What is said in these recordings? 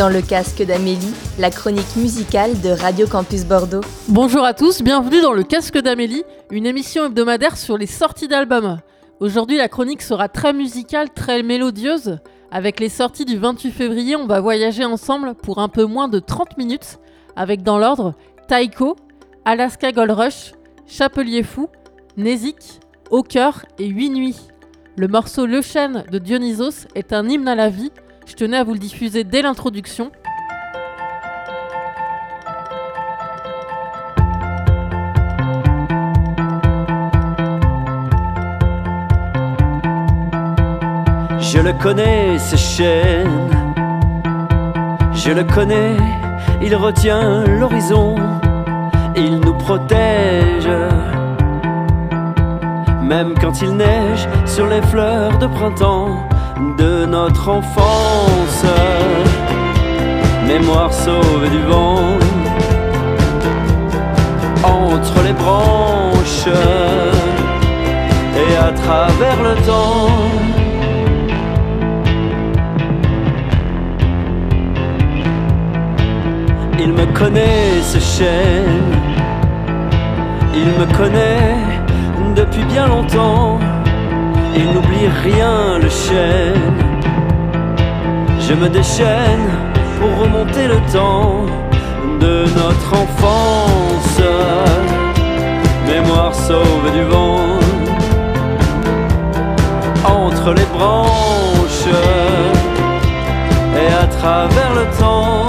dans le casque d'Amélie, la chronique musicale de Radio Campus Bordeaux. Bonjour à tous, bienvenue dans le casque d'Amélie, une émission hebdomadaire sur les sorties d'albums. Aujourd'hui, la chronique sera très musicale, très mélodieuse. Avec les sorties du 28 février, on va voyager ensemble pour un peu moins de 30 minutes, avec dans l'ordre Taiko, Alaska Gold Rush, Chapelier Fou, Nézik, Au cœur et Huit Nuits. Le morceau Le Chêne de Dionysos est un hymne à la vie. Je tenais à vous le diffuser dès l'introduction. Je le connais, ce chêne. Je le connais, il retient l'horizon. Il nous protège. Même quand il neige sur les fleurs de printemps de notre enfance. Mémoire sauvée du vent. Entre les branches et à travers le temps. Il me connaît ce chêne, il me connaît depuis bien longtemps, il n'oublie rien le chêne. Je me déchaîne pour remonter le temps de notre enfance, mémoire sauve du vent, entre les branches et à travers le temps.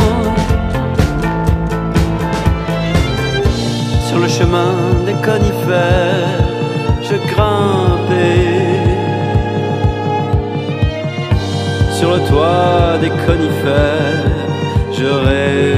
Sur le chemin des conifères, je grimpais. Sur le toit des conifères, je rêvais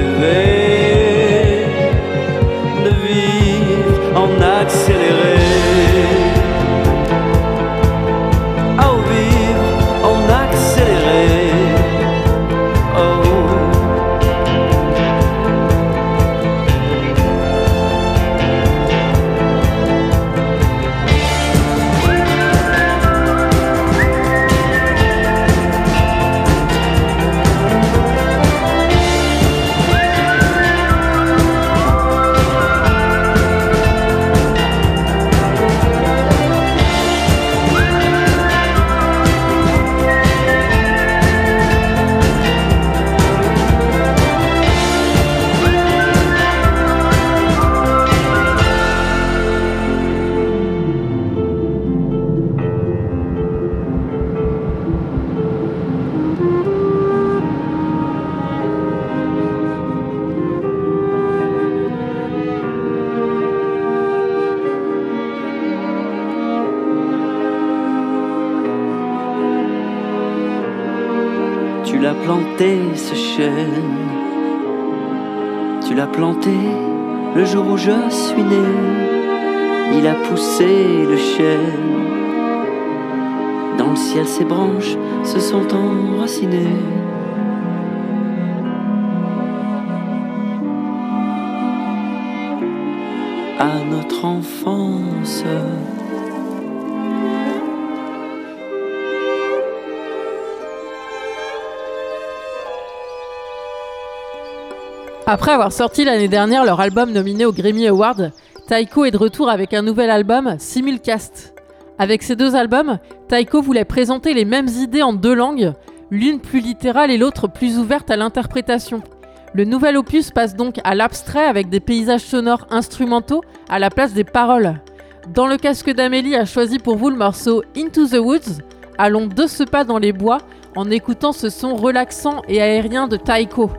je suis né. Il a poussé le chêne, dans le ciel ses branches se sont enracinées. À notre enfance. Après avoir sorti l'année dernière leur album nominé au Grammy Award, Taiko est de retour avec un nouvel album, Simulcast. Avec ces deux albums, Taiko voulait présenter les mêmes idées en deux langues, l'une plus littérale et l'autre plus ouverte à l'interprétation. Le nouvel opus passe donc à l'abstrait avec des paysages sonores instrumentaux à la place des paroles. Dans le casque d'Amélie a choisi pour vous le morceau Into the Woods. Allons de ce pas dans les bois en écoutant ce son relaxant et aérien de Taiko.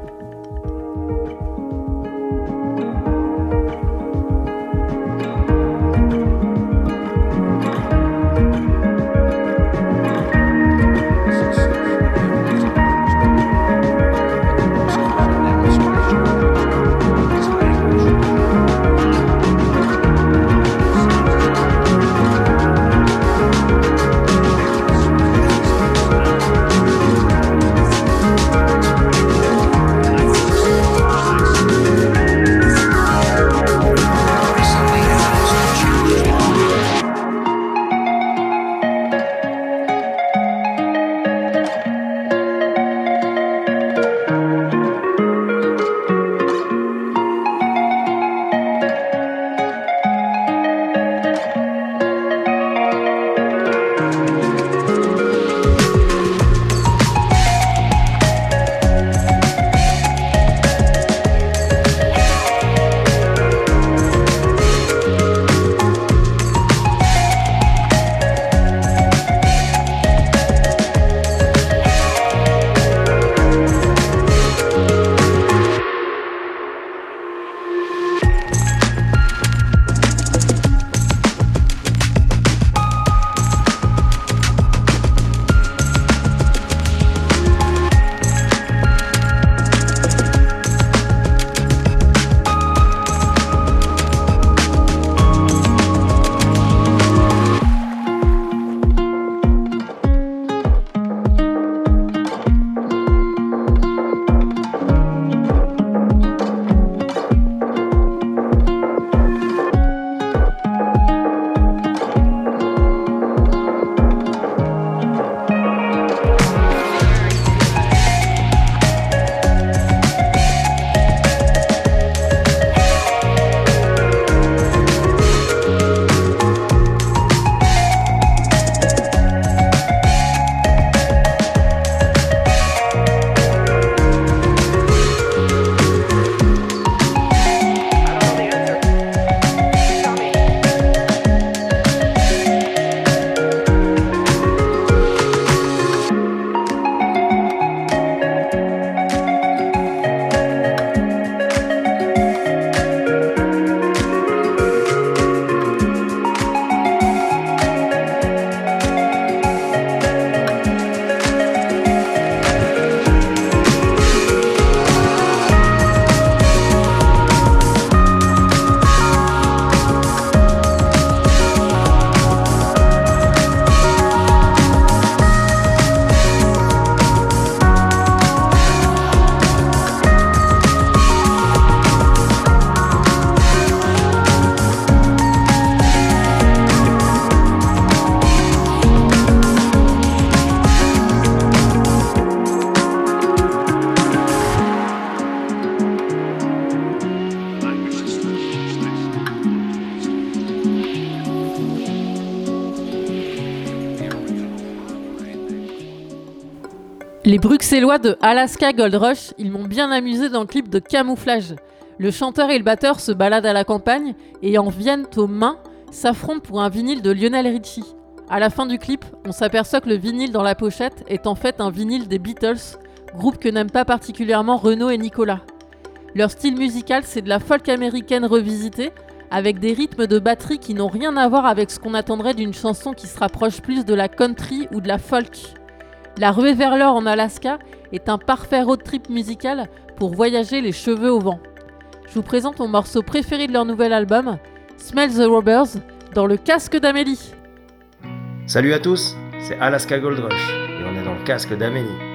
Les Bruxellois de Alaska Gold Rush, ils m'ont bien amusé dans le clip de Camouflage. Le chanteur et le batteur se baladent à la campagne et en viennent aux mains s'affrontent pour un vinyle de Lionel Richie. À la fin du clip, on s'aperçoit que le vinyle dans la pochette est en fait un vinyle des Beatles, groupe que n'aiment pas particulièrement Renaud et Nicolas. Leur style musical, c'est de la folk américaine revisitée, avec des rythmes de batterie qui n'ont rien à voir avec ce qu'on attendrait d'une chanson qui se rapproche plus de la country ou de la folk. La ruée vers l'or en Alaska est un parfait road trip musical pour voyager les cheveux au vent. Je vous présente mon morceau préféré de leur nouvel album, Smell the Robbers, dans le casque d'Amélie. Salut à tous, c'est Alaska Gold Rush et on est dans le casque d'Amélie.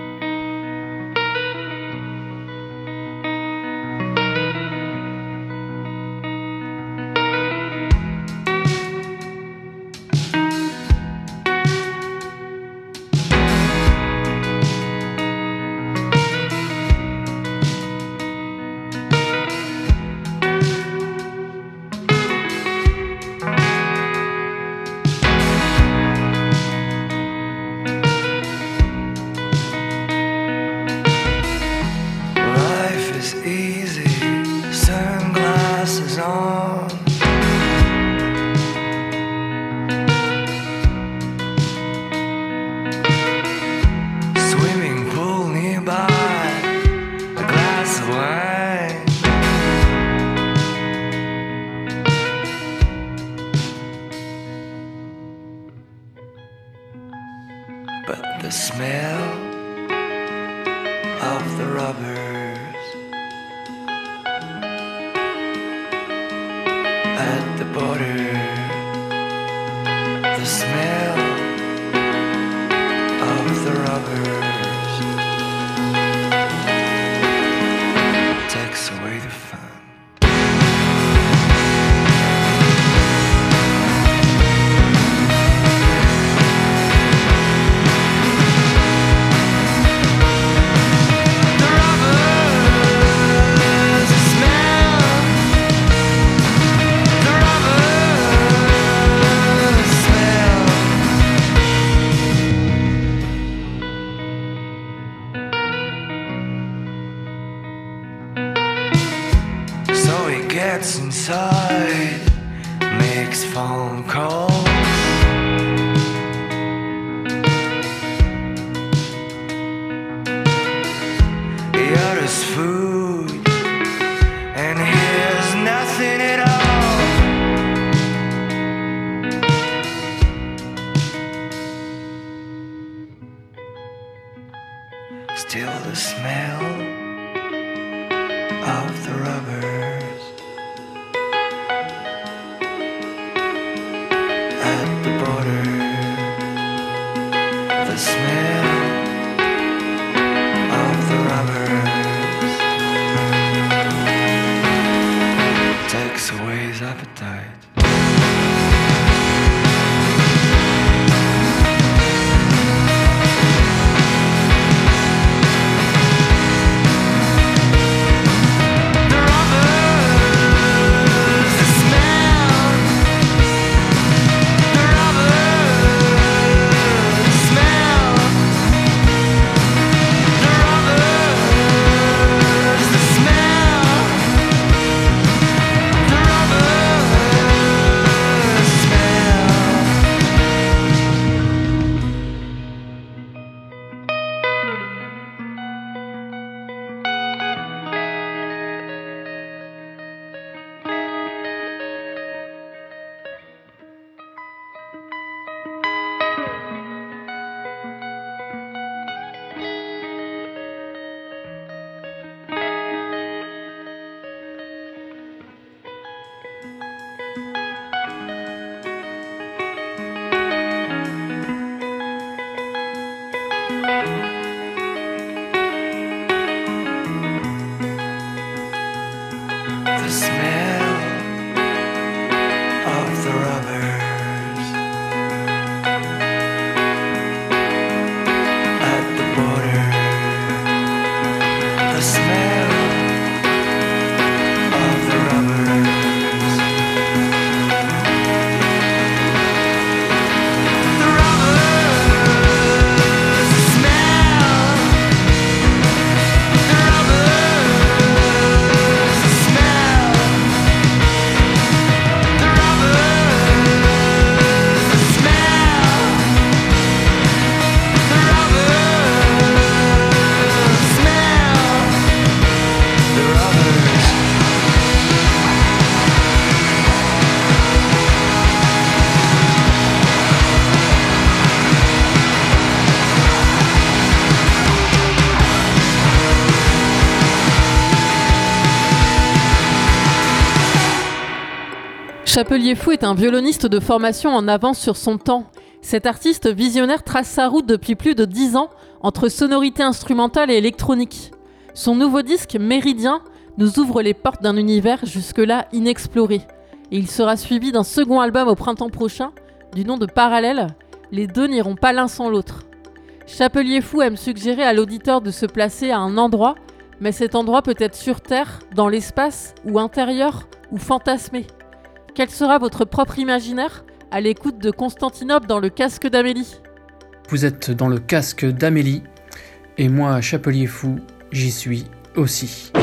Chapelier Fou est un violoniste de formation en avance sur son temps. Cet artiste visionnaire trace sa route depuis plus de 10 ans entre sonorité instrumentale et électronique. Son nouveau disque, Méridien, nous ouvre les portes d'un univers jusque-là inexploré. Et il sera suivi d'un second album au printemps prochain, du nom de Parallèle. Les deux n'iront pas l'un sans l'autre. Chapelier Fou aime suggérer à l'auditeur de se placer à un endroit, mais cet endroit peut être sur Terre, dans l'espace, ou intérieur, ou fantasmé. Quel sera votre propre imaginaire à l'écoute de Constantinople dans le casque d'Amélie Vous êtes dans le casque d'Amélie, et moi, Chapelier Fou, j'y suis aussi.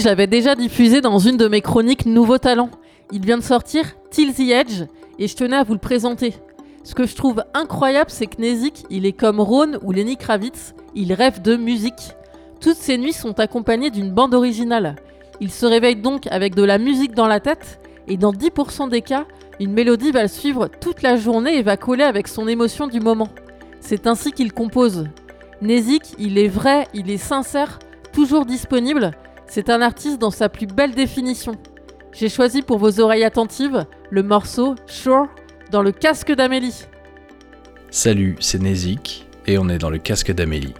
Nézik, je déjà diffusé dans une de mes chroniques Nouveau Talent. Il vient de sortir Till the Edge et je tenais à vous le présenter. Ce que je trouve incroyable, c'est que Nézik, il est comme Ron ou Lenny Kravitz, il rêve de musique. Toutes ses nuits sont accompagnées d'une bande originale. Il se réveille donc avec de la musique dans la tête et dans 10% des cas, une mélodie va le suivre toute la journée et va coller avec son émotion du moment. C'est ainsi qu'il compose. Nézik, il est vrai, il est sincère, toujours disponible c'est un artiste dans sa plus belle définition. J'ai choisi pour vos oreilles attentives le morceau Sure dans le casque d'Amélie. Salut, c'est Nezik et on est dans le casque d'Amélie.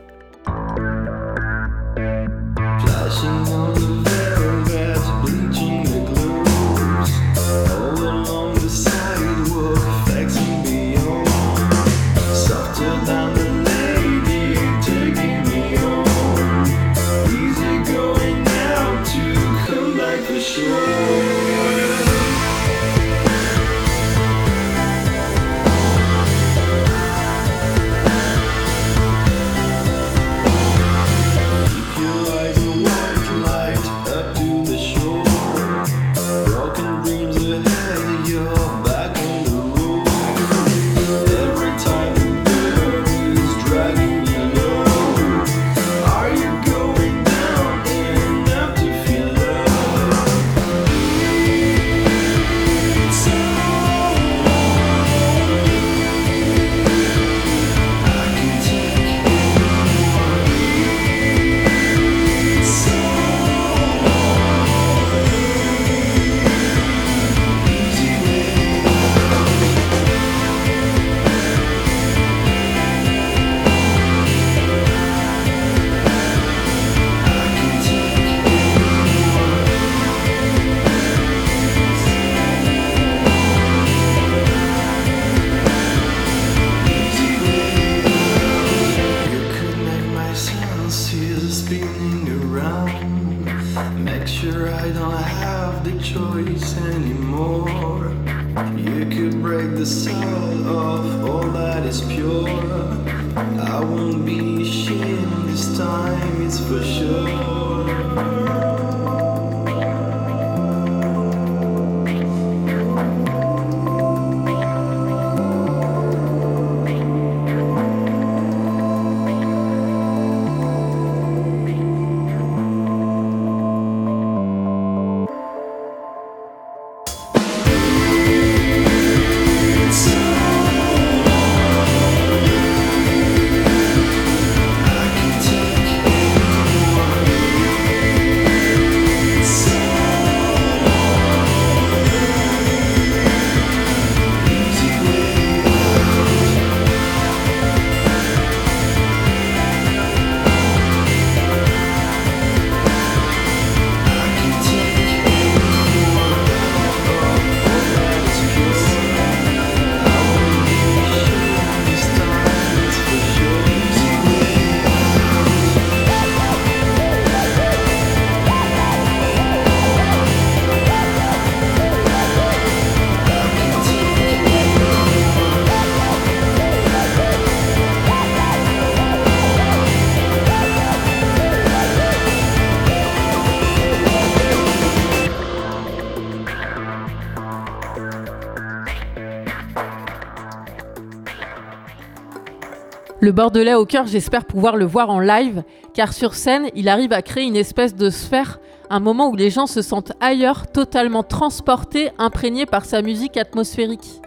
Le Bordelais au cœur, j'espère pouvoir le voir en live, car sur scène, il arrive à créer une espèce de sphère, un moment où les gens se sentent ailleurs, totalement transportés, imprégnés par sa musique atmosphérique.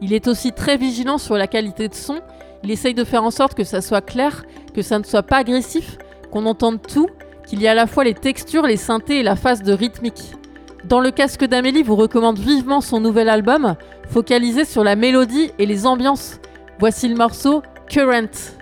Il est aussi très vigilant sur la qualité de son, il essaye de faire en sorte que ça soit clair, que ça ne soit pas agressif, qu'on entende tout, qu'il y ait à la fois les textures, les synthés et la phase de rythmique. Dans le casque d'Amélie vous recommande vivement son nouvel album, focalisé sur la mélodie et les ambiances. Voici le morceau Current.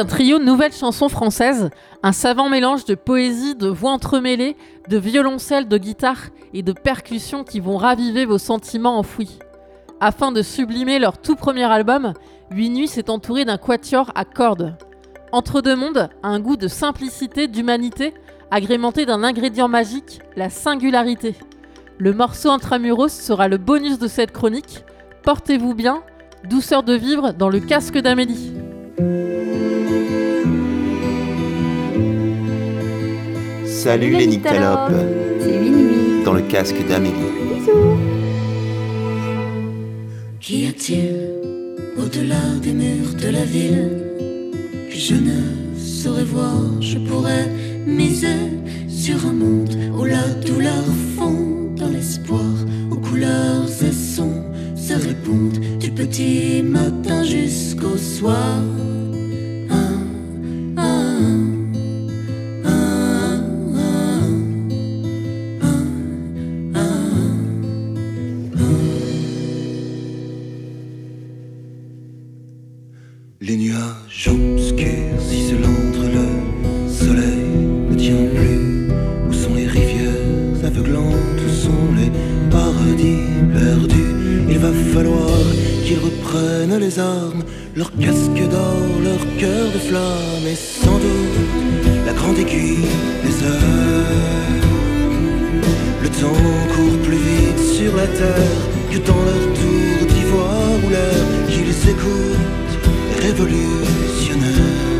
Un trio de nouvelles chansons françaises, un savant mélange de poésie, de voix entremêlées, de violoncelle, de guitare et de percussions qui vont raviver vos sentiments enfouis. Afin de sublimer leur tout premier album, Huit Nuits s'est entouré d'un quatuor à cordes. Entre deux mondes, un goût de simplicité, d'humanité, agrémenté d'un ingrédient magique, la singularité. Le morceau Intramuros sera le bonus de cette chronique. Portez-vous bien, douceur de vivre dans le casque d'Amélie. Salut les nyctalopes C'est minuit. dans le casque d'Amélie. Bisous. Qu'y a-t-il au-delà des murs de la ville que je ne saurais voir? Je pourrais miser sur un monde où la douleur fond dans l'espoir, où couleurs et sons se répondent du petit matin jusqu'au soir. Ah, ah, ah, les armes, leurs casques d'or, leur cœur de flamme et sans doute la grande aiguille des heures. Le temps court plus vite sur la terre que dans leur tour d'ivoire ou l'air qu'ils écoutent révolutionnaire.